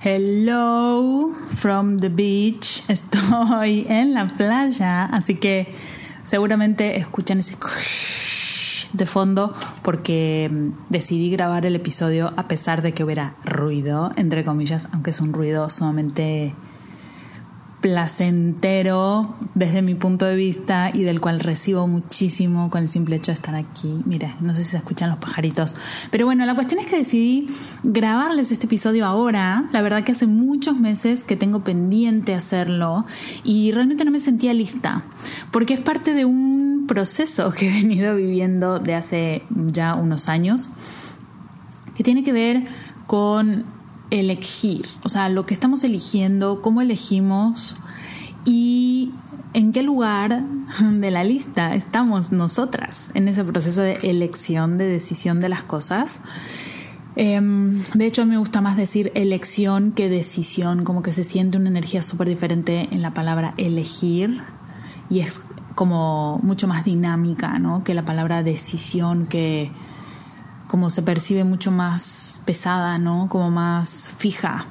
Hello from the beach. Estoy en la playa, así que seguramente escuchan ese de fondo porque mm, decidí grabar el episodio a pesar de que hubiera ruido, entre comillas, aunque es un ruido sumamente placentero desde mi punto de vista y del cual recibo muchísimo con el simple hecho de estar aquí. Mira, no sé si se escuchan los pajaritos. Pero bueno, la cuestión es que decidí grabarles este episodio ahora. La verdad que hace muchos meses que tengo pendiente hacerlo y realmente no me sentía lista porque es parte de un proceso que he venido viviendo de hace ya unos años que tiene que ver con elegir, o sea, lo que estamos eligiendo, cómo elegimos y en qué lugar de la lista estamos nosotras en ese proceso de elección, de decisión de las cosas. Em, de hecho, a mí me gusta más decir elección que decisión, como que se siente una energía súper diferente en la palabra elegir y es como mucho más dinámica, ¿no? Que la palabra decisión que como se percibe mucho más pesada, ¿no? Como más fija.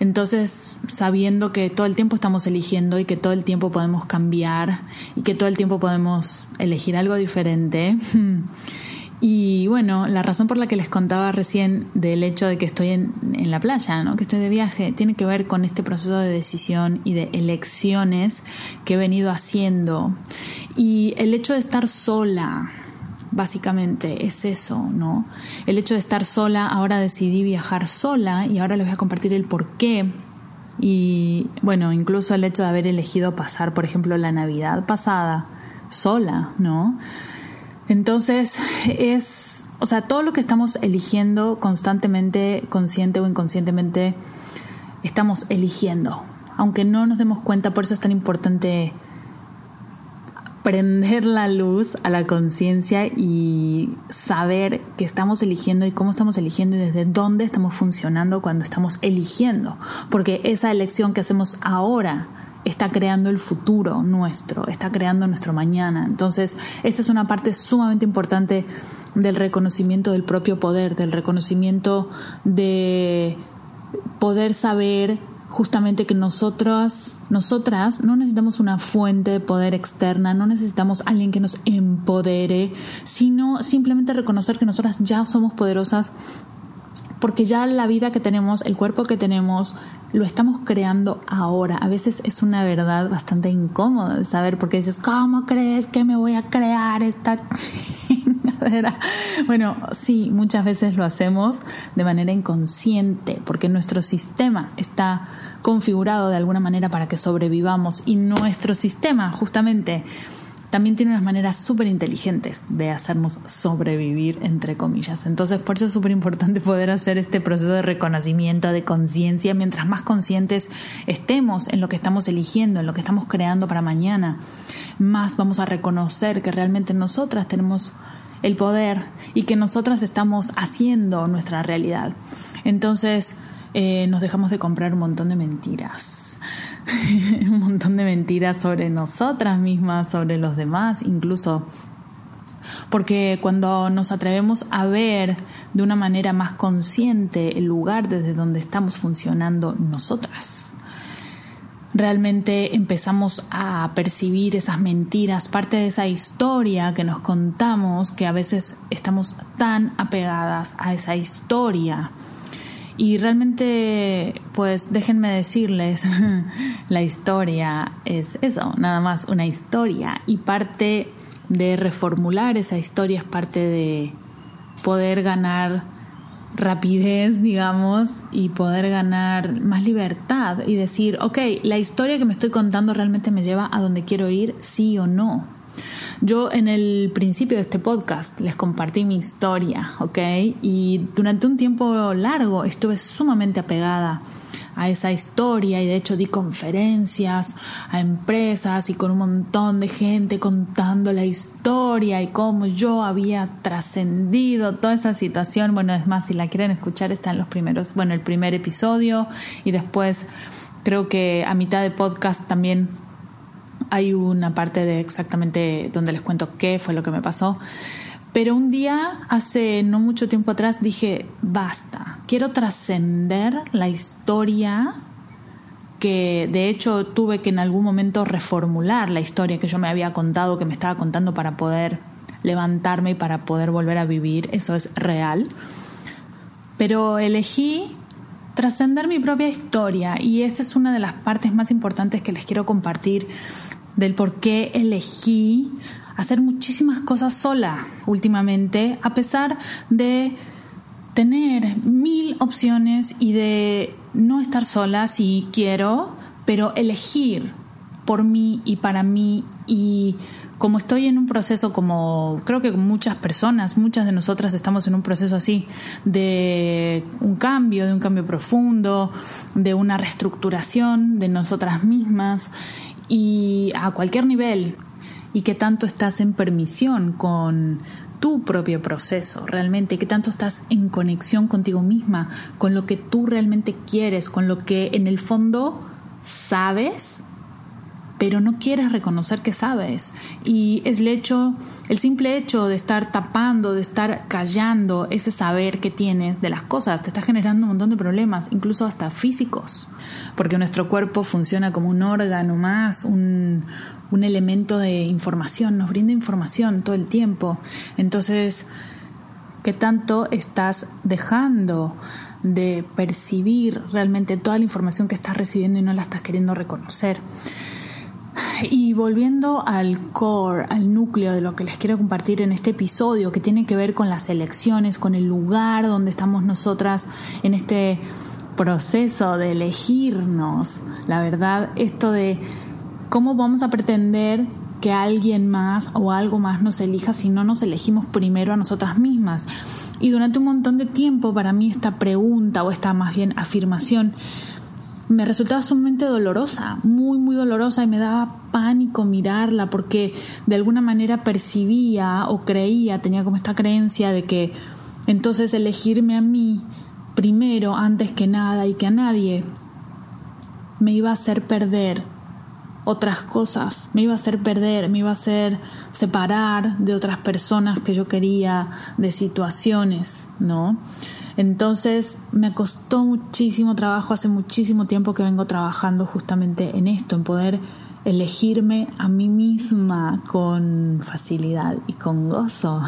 Entonces, sabiendo que todo el tiempo estamos eligiendo y que todo el tiempo podemos cambiar y que todo el tiempo podemos elegir algo diferente. Y bueno, la razón por la que les contaba recién del hecho de que estoy en, la playa, ¿no? que estoy de viaje, tiene que ver con este proceso de decisión y de elecciones que he venido haciendo. Y el hecho de estar sola, básicamente es eso, ¿no? El hecho de estar sola, ahora decidí viajar sola y ahora les voy a compartir el por qué. Y bueno, incluso el hecho de haber elegido pasar, por ejemplo, la Navidad pasada sola, ¿no? Entonces es, o sea, todo lo que estamos eligiendo constantemente, consciente o inconscientemente, estamos eligiendo. Aunque no nos demos cuenta, por eso es tan importante prender la luz a la conciencia y saber que estamos eligiendo y cómo estamos eligiendo y desde dónde estamos funcionando cuando estamos eligiendo. Porque esa elección que hacemos ahora está creando el futuro nuestro, está creando nuestro mañana. Entonces, esta es una parte sumamente importante del reconocimiento del propio poder, del reconocimiento de poder saber justamente que nosotras, nosotras no necesitamos una fuente de poder externa, no necesitamos alguien que nos empodere, sino simplemente reconocer que nosotras ya somos poderosas porque ya la vida que tenemos, el cuerpo que tenemos, lo estamos creando ahora. A veces es una verdad bastante incómoda de saber porque dices, ¿cómo crees que me voy a crear esta Bueno, sí, muchas veces lo hacemos de manera inconsciente, porque nuestro sistema está configurado de alguna manera para que sobrevivamos y nuestro sistema justamente también tiene unas maneras súper inteligentes de hacernos sobrevivir, entre comillas. Entonces, por eso es súper importante poder hacer este proceso de reconocimiento, de conciencia. Mientras más conscientes estemos en lo que estamos eligiendo, en lo que estamos creando para mañana, más vamos a reconocer que realmente nosotras tenemos el poder y que nosotras estamos haciendo nuestra realidad. Entonces eh, nos dejamos de comprar un montón de mentiras, un montón de mentiras sobre nosotras mismas, sobre los demás, incluso. Porque cuando nos atrevemos a ver de una manera más consciente el lugar desde donde estamos funcionando nosotras, realmente empezamos a percibir esas mentiras, parte de esa historia que nos contamos, que a veces estamos tan apegadas a esa historia. Y realmente, pues déjenme decirles, la historia es eso, nada más una historia. Y parte de reformular esa historia es parte de poder ganar rapidez, digamos, y poder ganar más libertad y decir, ok, la historia que me estoy contando realmente me lleva a donde quiero ir, sí o no. Yo en el principio de este podcast les compartí mi historia, ¿ok? Y durante un tiempo largo estuve sumamente apegada a esa historia y de hecho di conferencias a empresas y con un montón de gente contando la historia y cómo yo había trascendido toda esa situación. Bueno, es más, si la quieren escuchar está en los primeros, bueno, el primer episodio y después creo que a mitad de podcast también hay una parte de exactamente donde les cuento qué fue lo que me pasó. Pero un día, hace no mucho tiempo atrás, dije, basta, quiero trascender la historia que de hecho tuve que en algún momento reformular la historia que yo me había contado, que me estaba contando para poder levantarme y para poder volver a vivir, eso es real. Pero elegí trascender mi propia historia y esta es una de las partes más importantes que les quiero compartir del por qué elegí hacer muchísimas cosas sola últimamente, a pesar de tener mil opciones y de no estar sola si quiero, pero elegir por mí y para mí. Y como estoy en un proceso como creo que muchas personas, muchas de nosotras estamos en un proceso así de un cambio, de un cambio profundo, de una reestructuración de nosotras mismas y a cualquier nivel, y qué tanto estás en permisión con tu propio proceso realmente, qué tanto estás en conexión contigo misma, con lo que tú realmente quieres, con lo que en el fondo sabes, pero no quieres reconocer que sabes. Y es el hecho, el simple hecho de estar tapando, de estar callando ese saber que tienes de las cosas, te está generando un montón de problemas, incluso hasta físicos, porque nuestro cuerpo funciona como un órgano más, un, un elemento de información, nos brinda información todo el tiempo. Entonces, ¿qué tanto estás dejando de percibir realmente toda la información que estás recibiendo y no la estás queriendo reconocer? Y volviendo al core, al núcleo de lo que les quiero compartir en este episodio, que tiene que ver con las elecciones, con el lugar donde estamos nosotras en este proceso de elegirnos. La verdad, esto de ¿Cómo vamos a pretender que alguien más o algo más nos elija si no nos elegimos primero a nosotras mismas? Y durante un montón de tiempo para mí esta pregunta o esta más bien afirmación me resultaba sumamente dolorosa, muy, muy dolorosa y me daba pánico mirarla porque de alguna manera percibía o creía, tenía como esta creencia de que entonces elegirme a mí primero, antes que nada y que a nadie, me iba a hacer perder otras cosas, me iba a hacer perder, me iba a hacer separar de otras personas que yo quería, de situaciones, ¿no? Entonces me costó muchísimo trabajo, hace muchísimo tiempo que vengo trabajando justamente en esto, en poder elegirme a mí misma con facilidad y con gozo,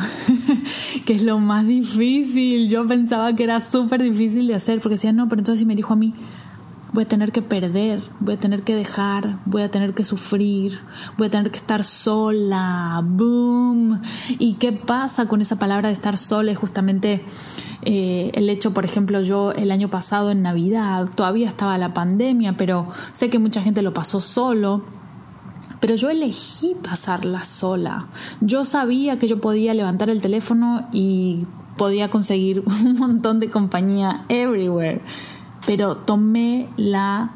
que es lo más difícil. Yo pensaba que era súper difícil de hacer porque decía, no, pero entonces me dijo a mí, voy a tener que perder, voy a tener que dejar, voy a tener que sufrir, voy a tener que estar sola, boom. ¿Y qué pasa con esa palabra de estar sola? Es justamente eh, el hecho, por ejemplo, yo el año pasado en Navidad, todavía estaba la pandemia, pero sé que mucha gente lo pasó solo. Pero yo elegí pasarla sola. Yo sabía que yo podía levantar el teléfono y podía conseguir un montón de compañía everywhere pero tomé la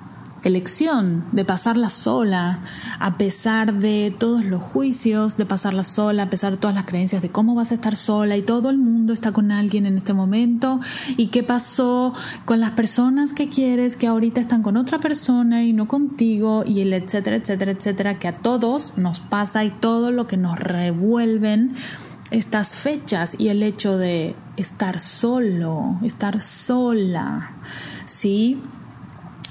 elección de pasarla sola, a pesar de todos los juicios, de pasarla sola, a pesar de todas las creencias de cómo vas a estar sola y todo el mundo está con alguien en este momento y qué pasó con las personas que quieres que ahorita están con otra persona y no contigo y el etcétera, etcétera, etcétera, que a todos nos pasa y todo lo que nos revuelven estas fechas y el hecho de estar solo, estar sola. ¿Sí?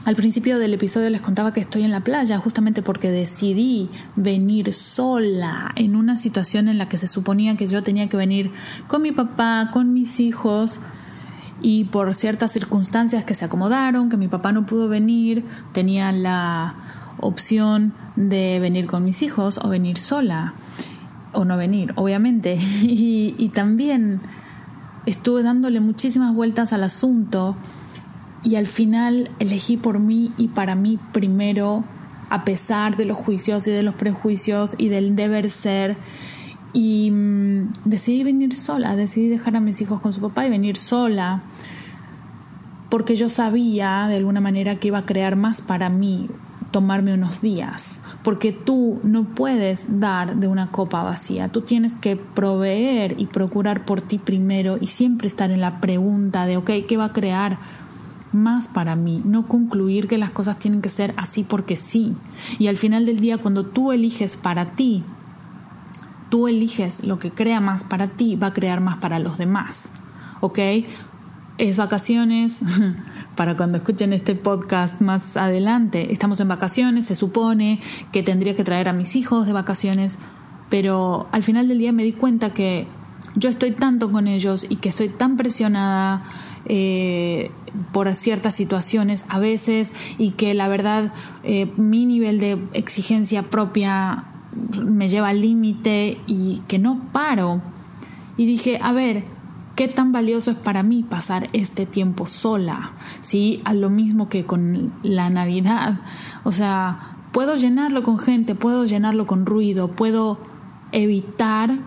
Al principio del episodio les contaba que estoy en la playa justamente porque decidí venir sola en una situación en la que se suponía que yo tenía que venir con mi papá, con mis hijos y por ciertas circunstancias que se acomodaron, que mi papá no pudo venir, tenía la opción de venir con mis hijos o venir sola o no venir, obviamente. Y, y también estuve dándole muchísimas vueltas al asunto y al final elegí por mí y para mí primero, a pesar de los juicios y de los prejuicios y del deber ser. Y mm, decidí venir sola, decidí dejar a mis hijos con su papá y venir sola. porque yo sabía de alguna manera que iba a crear más para mí tomarme unos días, porque tú no puedes dar de una copa vacía, tú tienes que proveer y procurar por ti primero y siempre estar en la pregunta de, ok, ¿qué va a crear? Más para mí, no concluir que las cosas tienen que ser así porque sí. Y al final del día, cuando tú eliges para ti, tú eliges lo que crea más para ti, va a crear más para los demás. ¿Ok? Es vacaciones, para cuando escuchen este podcast más adelante. Estamos en vacaciones, se supone que tendría que traer a mis hijos de vacaciones, pero al final del día me di cuenta que yo estoy tanto con ellos y que estoy tan presionada eh, por ciertas situaciones a veces y que la verdad eh, mi nivel de exigencia propia me lleva al límite y que no paro. Y dije, a ver, ¿qué tan valioso es para mí pasar este tiempo sola? ¿Sí? A lo mismo que con la Navidad. O sea, puedo llenarlo con gente, puedo llenarlo con ruido, puedo evitar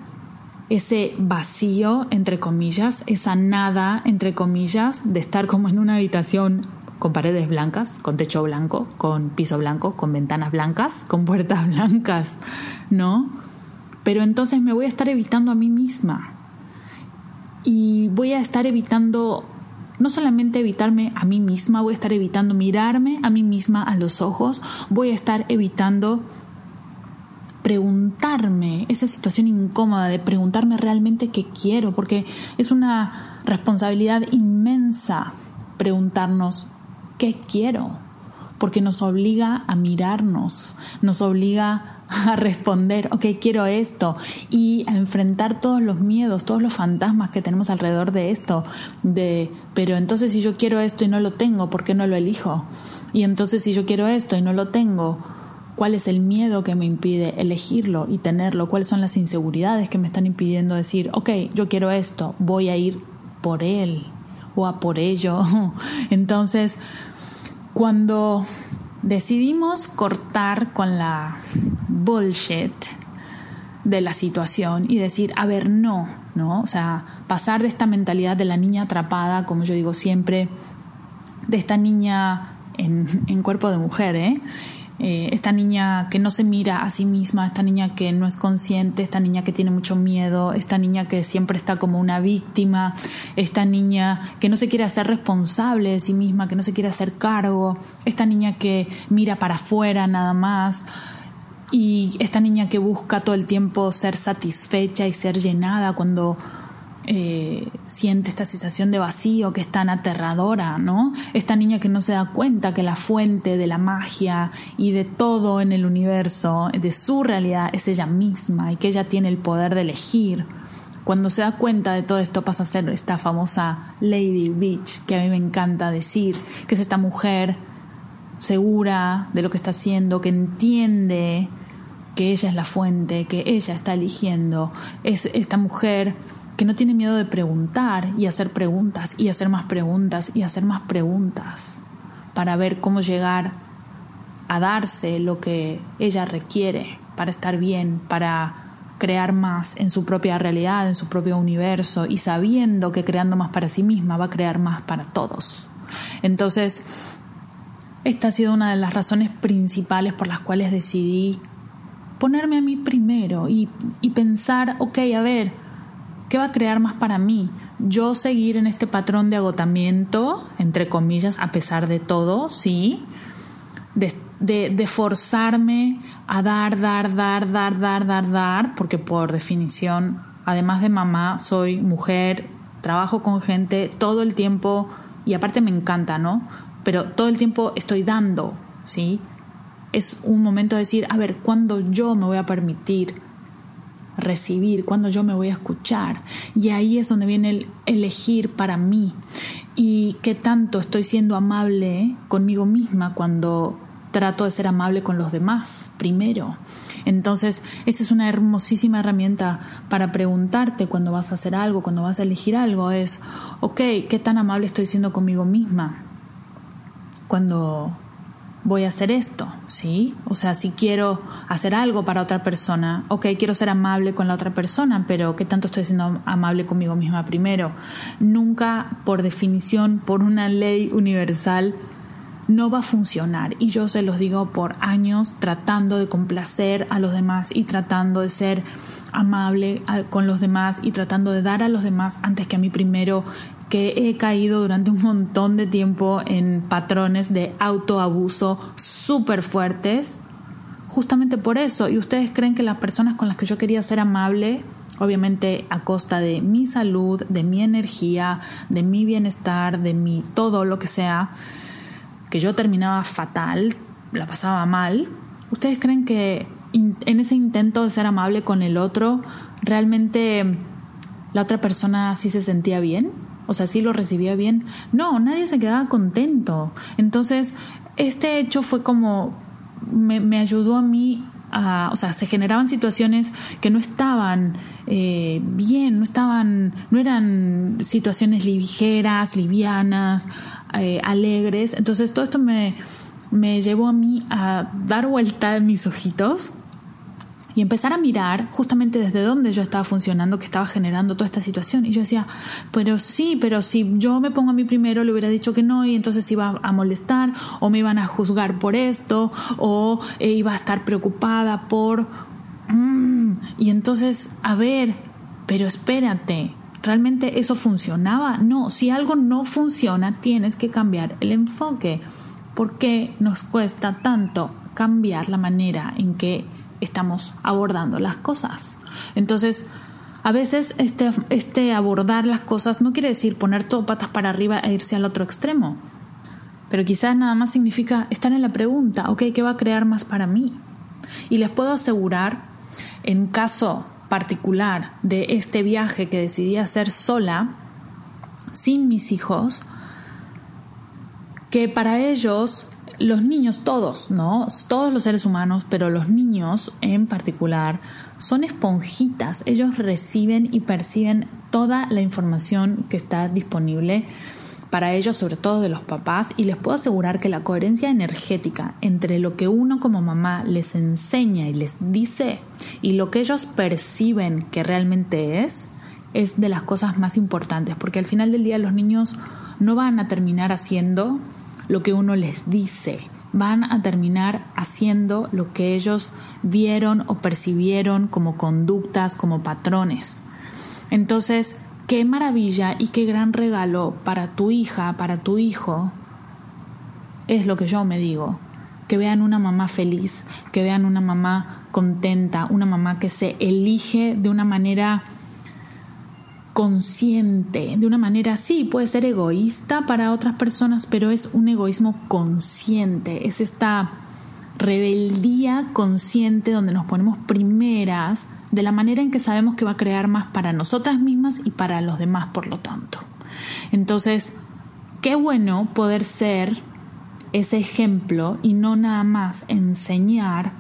ese vacío, entre comillas, esa nada, entre comillas, de estar como en una habitación con paredes blancas, con techo blanco, con piso blanco, con ventanas blancas, con puertas blancas, ¿no? Pero entonces me voy a estar evitando a mí misma. Y voy a estar evitando, no solamente evitarme a mí misma, voy a estar evitando mirarme a mí misma a los ojos, voy a estar evitando preguntarme, esa situación incómoda de preguntarme realmente qué quiero, porque es una responsabilidad inmensa preguntarnos qué quiero, porque nos obliga a mirarnos, nos obliga a responder, ok, quiero esto, y a enfrentar todos los miedos, todos los fantasmas que tenemos alrededor de esto, de, pero entonces si yo quiero esto y no lo tengo, ¿por qué no lo elijo? Y entonces si yo quiero esto y no lo tengo, cuál es el miedo que me impide elegirlo y tenerlo, cuáles son las inseguridades que me están impidiendo decir, ok, yo quiero esto, voy a ir por él o a por ello. Entonces, cuando decidimos cortar con la bullshit de la situación y decir, a ver, no, ¿no? O sea, pasar de esta mentalidad de la niña atrapada, como yo digo siempre, de esta niña en, en cuerpo de mujer, ¿eh? Eh, esta niña que no se mira a sí misma, esta niña que no es consciente, esta niña que tiene mucho miedo, esta niña que siempre está como una víctima, esta niña que no se quiere hacer responsable de sí misma, que no se quiere hacer cargo, esta niña que mira para afuera nada más. Y esta niña que busca todo el tiempo ser satisfecha y ser llenada cuando eh, siente esta sensación de vacío que es tan aterradora, ¿no? Esta niña que no se da cuenta que la fuente de la magia y de todo en el universo, de su realidad, es ella misma y que ella tiene el poder de elegir. Cuando se da cuenta de todo esto pasa a ser esta famosa Lady Beach, que a mí me encanta decir, que es esta mujer segura de lo que está haciendo, que entiende que ella es la fuente, que ella está eligiendo, es esta mujer que no tiene miedo de preguntar y hacer preguntas y hacer más preguntas y hacer más preguntas para ver cómo llegar a darse lo que ella requiere para estar bien, para crear más en su propia realidad, en su propio universo y sabiendo que creando más para sí misma va a crear más para todos. Entonces, esta ha sido una de las razones principales por las cuales decidí ponerme a mí primero y, y pensar, ok, a ver, ¿Qué va a crear más para mí? Yo seguir en este patrón de agotamiento, entre comillas, a pesar de todo, sí. De, de, forzarme a dar, dar, dar, dar, dar, dar, dar, porque por definición, además de mamá, soy mujer, trabajo con gente todo el tiempo y aparte me encanta, ¿no? Pero todo el tiempo estoy dando, ¿sí? Es un momento de decir, a ver, ¿cuándo yo me voy a permitir recibir, cuando yo me voy a escuchar. Y ahí es donde viene el elegir para mí. Y qué tanto estoy siendo amable conmigo misma cuando trato de ser amable con los demás primero. Entonces, esa es una hermosísima herramienta para preguntarte cuando vas a hacer algo, cuando vas a elegir algo, es, ok, ¿qué tan amable estoy siendo conmigo misma? Cuando voy a hacer esto, ¿sí? O sea, si quiero hacer algo para otra persona, ok, quiero ser amable con la otra persona, pero ¿qué tanto estoy siendo amable conmigo misma primero? Nunca, por definición, por una ley universal, no va a funcionar. Y yo se los digo por años tratando de complacer a los demás y tratando de ser amable con los demás y tratando de dar a los demás antes que a mí primero que he caído durante un montón de tiempo en patrones de autoabuso súper fuertes, justamente por eso. Y ustedes creen que las personas con las que yo quería ser amable, obviamente a costa de mi salud, de mi energía, de mi bienestar, de mi todo lo que sea, que yo terminaba fatal, la pasaba mal, ¿ustedes creen que en ese intento de ser amable con el otro, realmente la otra persona sí se sentía bien? O sea, sí lo recibía bien. No, nadie se quedaba contento. Entonces, este hecho fue como, me, ayudó a mí a, o sea, se generaban situaciones que no estaban eh, bien, no estaban, no eran situaciones ligeras, livianas, eh, alegres. Entonces, todo esto me, me llevó a mí a dar vuelta mis ojitos y empezar a mirar justamente desde dónde yo estaba funcionando, que estaba generando toda esta situación. Y yo decía, pero sí, pero si yo me pongo a mí primero, le hubiera dicho que no y entonces iba a molestar o me iban a juzgar por esto o eh, iba a estar preocupada por... Mm, y entonces, a ver, pero espérate, ¿realmente eso funcionaba? No, si algo no funciona, tienes que cambiar el enfoque. ¿Por qué nos cuesta tanto cambiar la manera en que estamos abordando las cosas. Entonces, a veces este, este abordar las cosas no quiere decir poner todo patas para arriba e irse al otro extremo. Pero quizás nada más significa estar en la pregunta, ok, ¿qué va a crear más para mí? Y les puedo asegurar, en caso particular de este viaje que decidí hacer sola, sin mis hijos, que para ellos los niños, todos, ¿no? Todos los seres humanos, pero los niños en particular, son esponjitas. Ellos reciben y perciben toda la información que está disponible para ellos, sobre todo de los papás, y les puedo asegurar que la coherencia energética entre lo que uno como mamá les enseña y les dice y lo que ellos perciben que realmente es, es de las cosas más importantes, porque al final del día los niños no van a terminar haciendo lo que uno les dice, van a terminar haciendo lo que ellos vieron o percibieron como conductas, como patrones. Entonces, qué maravilla y qué gran regalo para tu hija, para tu hijo, es lo que yo me digo. Que vean una mamá feliz, que vean una mamá contenta, una mamá que se elige de una manera consciente, de una manera así, puede ser egoísta para otras personas, pero es un egoísmo consciente, es esta rebeldía consciente donde nos ponemos primeras de la manera en que sabemos que va a crear más para nosotras mismas y para los demás, por lo tanto. Entonces, qué bueno poder ser ese ejemplo y no nada más enseñar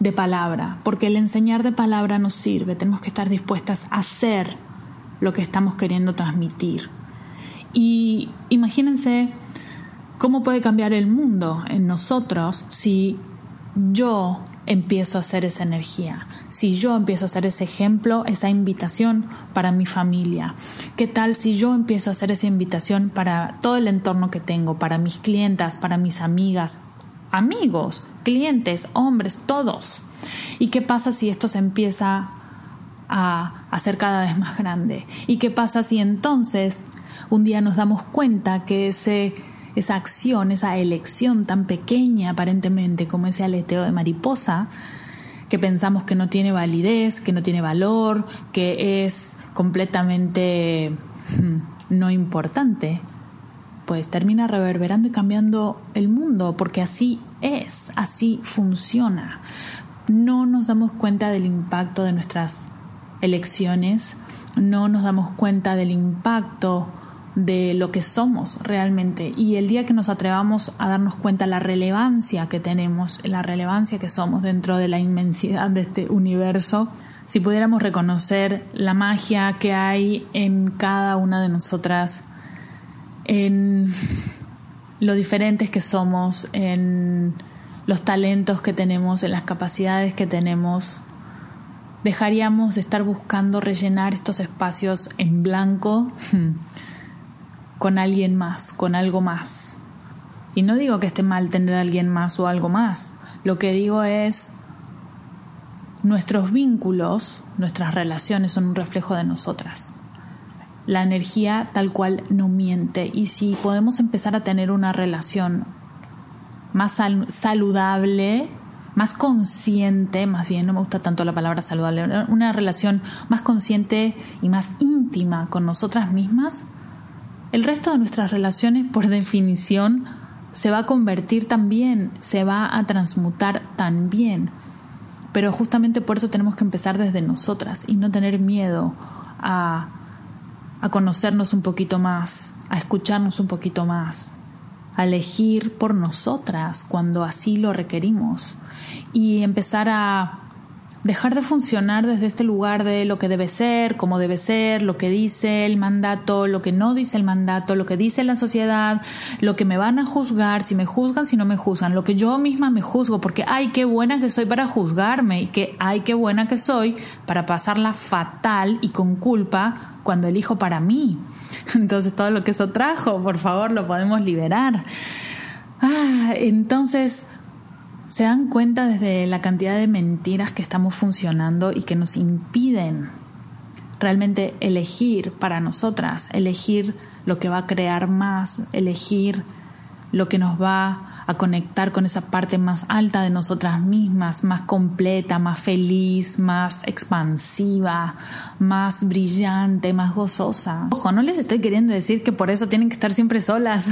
de palabra, porque el enseñar de palabra nos sirve, tenemos que estar dispuestas a hacer lo que estamos queriendo transmitir. Y imagínense cómo puede cambiar el mundo en nosotros si yo empiezo a hacer esa energía, si yo empiezo a hacer ese ejemplo, esa invitación para mi familia. ¿Qué tal si yo empiezo a hacer esa invitación para todo el entorno que tengo, para mis clientas, para mis amigas, amigos, clientes, hombres, todos. ¿Y qué pasa si esto se empieza a hacer cada vez más grande? ¿Y qué pasa si entonces un día nos damos cuenta que ese, esa acción, esa elección tan pequeña aparentemente como ese aleteo de mariposa, que pensamos que no tiene validez, que no tiene valor, que es completamente hmm, no importante, pues termina reverberando y cambiando el mundo, porque así es, así funciona. No nos damos cuenta del impacto de nuestras elecciones, no nos damos cuenta del impacto de lo que somos realmente. Y el día que nos atrevamos a darnos cuenta la relevancia que tenemos, la relevancia que somos dentro de la inmensidad de este universo, si pudiéramos reconocer la magia que hay en cada una de nosotras, en lo diferentes que somos, en los talentos que tenemos, en las capacidades que tenemos, dejaríamos de estar buscando rellenar estos espacios en blanco con alguien más, con algo más. Y no digo que esté mal tener a alguien más o algo más. Lo que digo es, nuestros vínculos, nuestras relaciones son un reflejo de nosotras. La energía tal cual no miente. Y si podemos empezar a tener una relación más saludable, más consciente, más bien, no me gusta tanto la palabra saludable, una relación más consciente y más íntima con nosotras mismas, el resto de nuestras relaciones, por definición, se va a convertir también, se va a transmutar también. Pero justamente por eso tenemos que empezar desde nosotras y no tener miedo a, a conocernos un poquito más, a escucharnos un poquito más, a elegir por nosotras cuando así lo requerimos y empezar a dejar de funcionar desde este lugar de lo que debe ser, cómo debe ser, lo que dice el mandato, lo que no dice el mandato, lo que dice la sociedad, lo que me van a juzgar, si me juzgan, si no me juzgan, lo que yo misma me juzgo, porque ay, qué buena que soy para juzgarme y que ay, qué buena que soy para pasarla fatal y con culpa cuando elijo para mí. Entonces todo lo que eso trajo, por favor, lo podemos liberar. Ah, entonces se dan cuenta desde la cantidad de mentiras que estamos funcionando y que nos impiden realmente elegir para nosotras, elegir lo que va a crear más, elegir lo que nos va a conectar con esa parte más alta de nosotras mismas, más completa, más feliz, más expansiva, más brillante, más gozosa. Ojo, no les estoy queriendo decir que por eso tienen que estar siempre solas.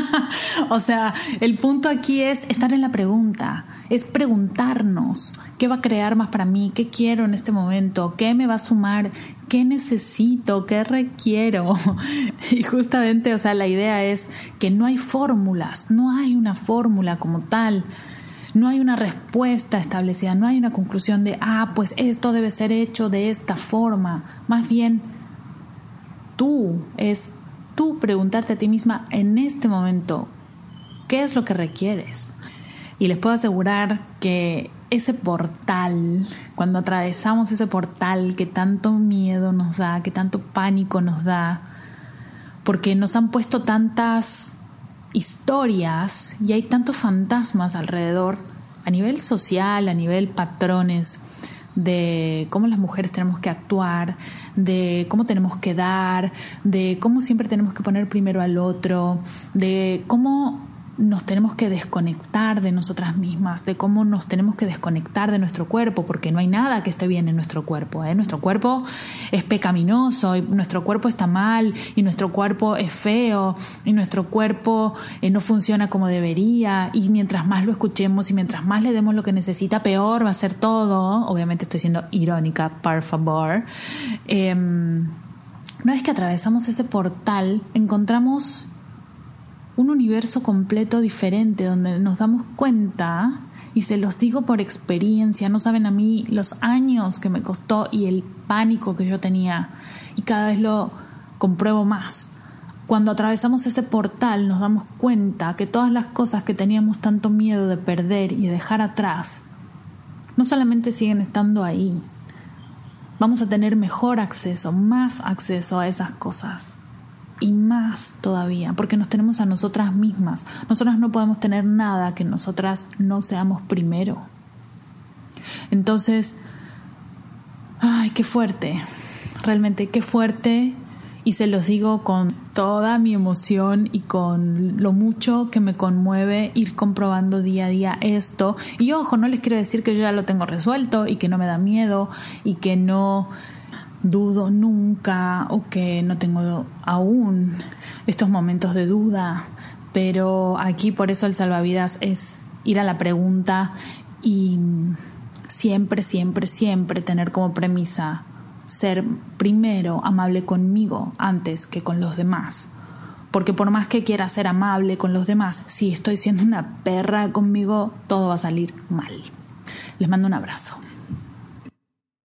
o sea, el punto aquí es estar en la pregunta, es preguntarnos qué va a crear más para mí, qué quiero en este momento, qué me va a sumar, qué necesito, qué requiero. Y justamente, o sea, la idea es que no hay fórmulas, no hay una fórmula como tal. No hay una respuesta establecida, no hay una conclusión de, ah, pues esto debe ser hecho de esta forma. Más bien, tú es tú preguntarte a ti misma en este momento, ¿qué es lo que requieres? Y les puedo asegurar que ese portal, cuando atravesamos ese portal que tanto miedo nos da, que tanto pánico nos da, porque nos han puesto tantas historias y hay tantos fantasmas alrededor, a nivel social, a nivel patrones, de cómo las mujeres tenemos que actuar, de cómo tenemos que dar, de cómo siempre tenemos que poner primero al otro, de cómo nos tenemos que desconectar de nosotras mismas, de cómo nos tenemos que desconectar de nuestro cuerpo, porque no hay nada que esté bien en nuestro cuerpo. ¿eh? Nuestro cuerpo es pecaminoso, y nuestro cuerpo está mal, y nuestro cuerpo es feo, y nuestro cuerpo eh, no funciona como debería, y mientras más lo escuchemos y mientras más le demos lo que necesita, peor va a ser todo. Obviamente estoy siendo irónica, por favor. Em, una vez que atravesamos ese portal, encontramos un universo completo diferente donde nos damos cuenta, y se los digo por experiencia, no saben a mí los años que me costó y el pánico que yo tenía, y cada vez lo compruebo más. Cuando atravesamos ese portal nos damos cuenta que todas las cosas que teníamos tanto miedo de perder y de dejar atrás, no solamente siguen estando ahí, vamos a tener mejor acceso, más acceso a esas cosas y más todavía, porque nos tenemos a nosotras mismas. Nosotras no podemos tener nada que nosotras no seamos primero. Entonces, ay, qué fuerte, realmente qué fuerte. Y se los digo con toda mi emoción y con lo mucho que me conmueve ir comprobando día a día esto. Y ojo, no les quiero decir que yo ya lo tengo resuelto y que no me da miedo y que no dudo nunca o que no tengo aún estos momentos de duda, pero aquí por eso el salvavidas es ir a la pregunta y siempre, siempre, siempre tener como premisa ser primero amable conmigo antes que con los demás. Porque por más que quiera ser amable con los demás, si estoy siendo una perra conmigo, todo va a salir mal. Les mando un abrazo.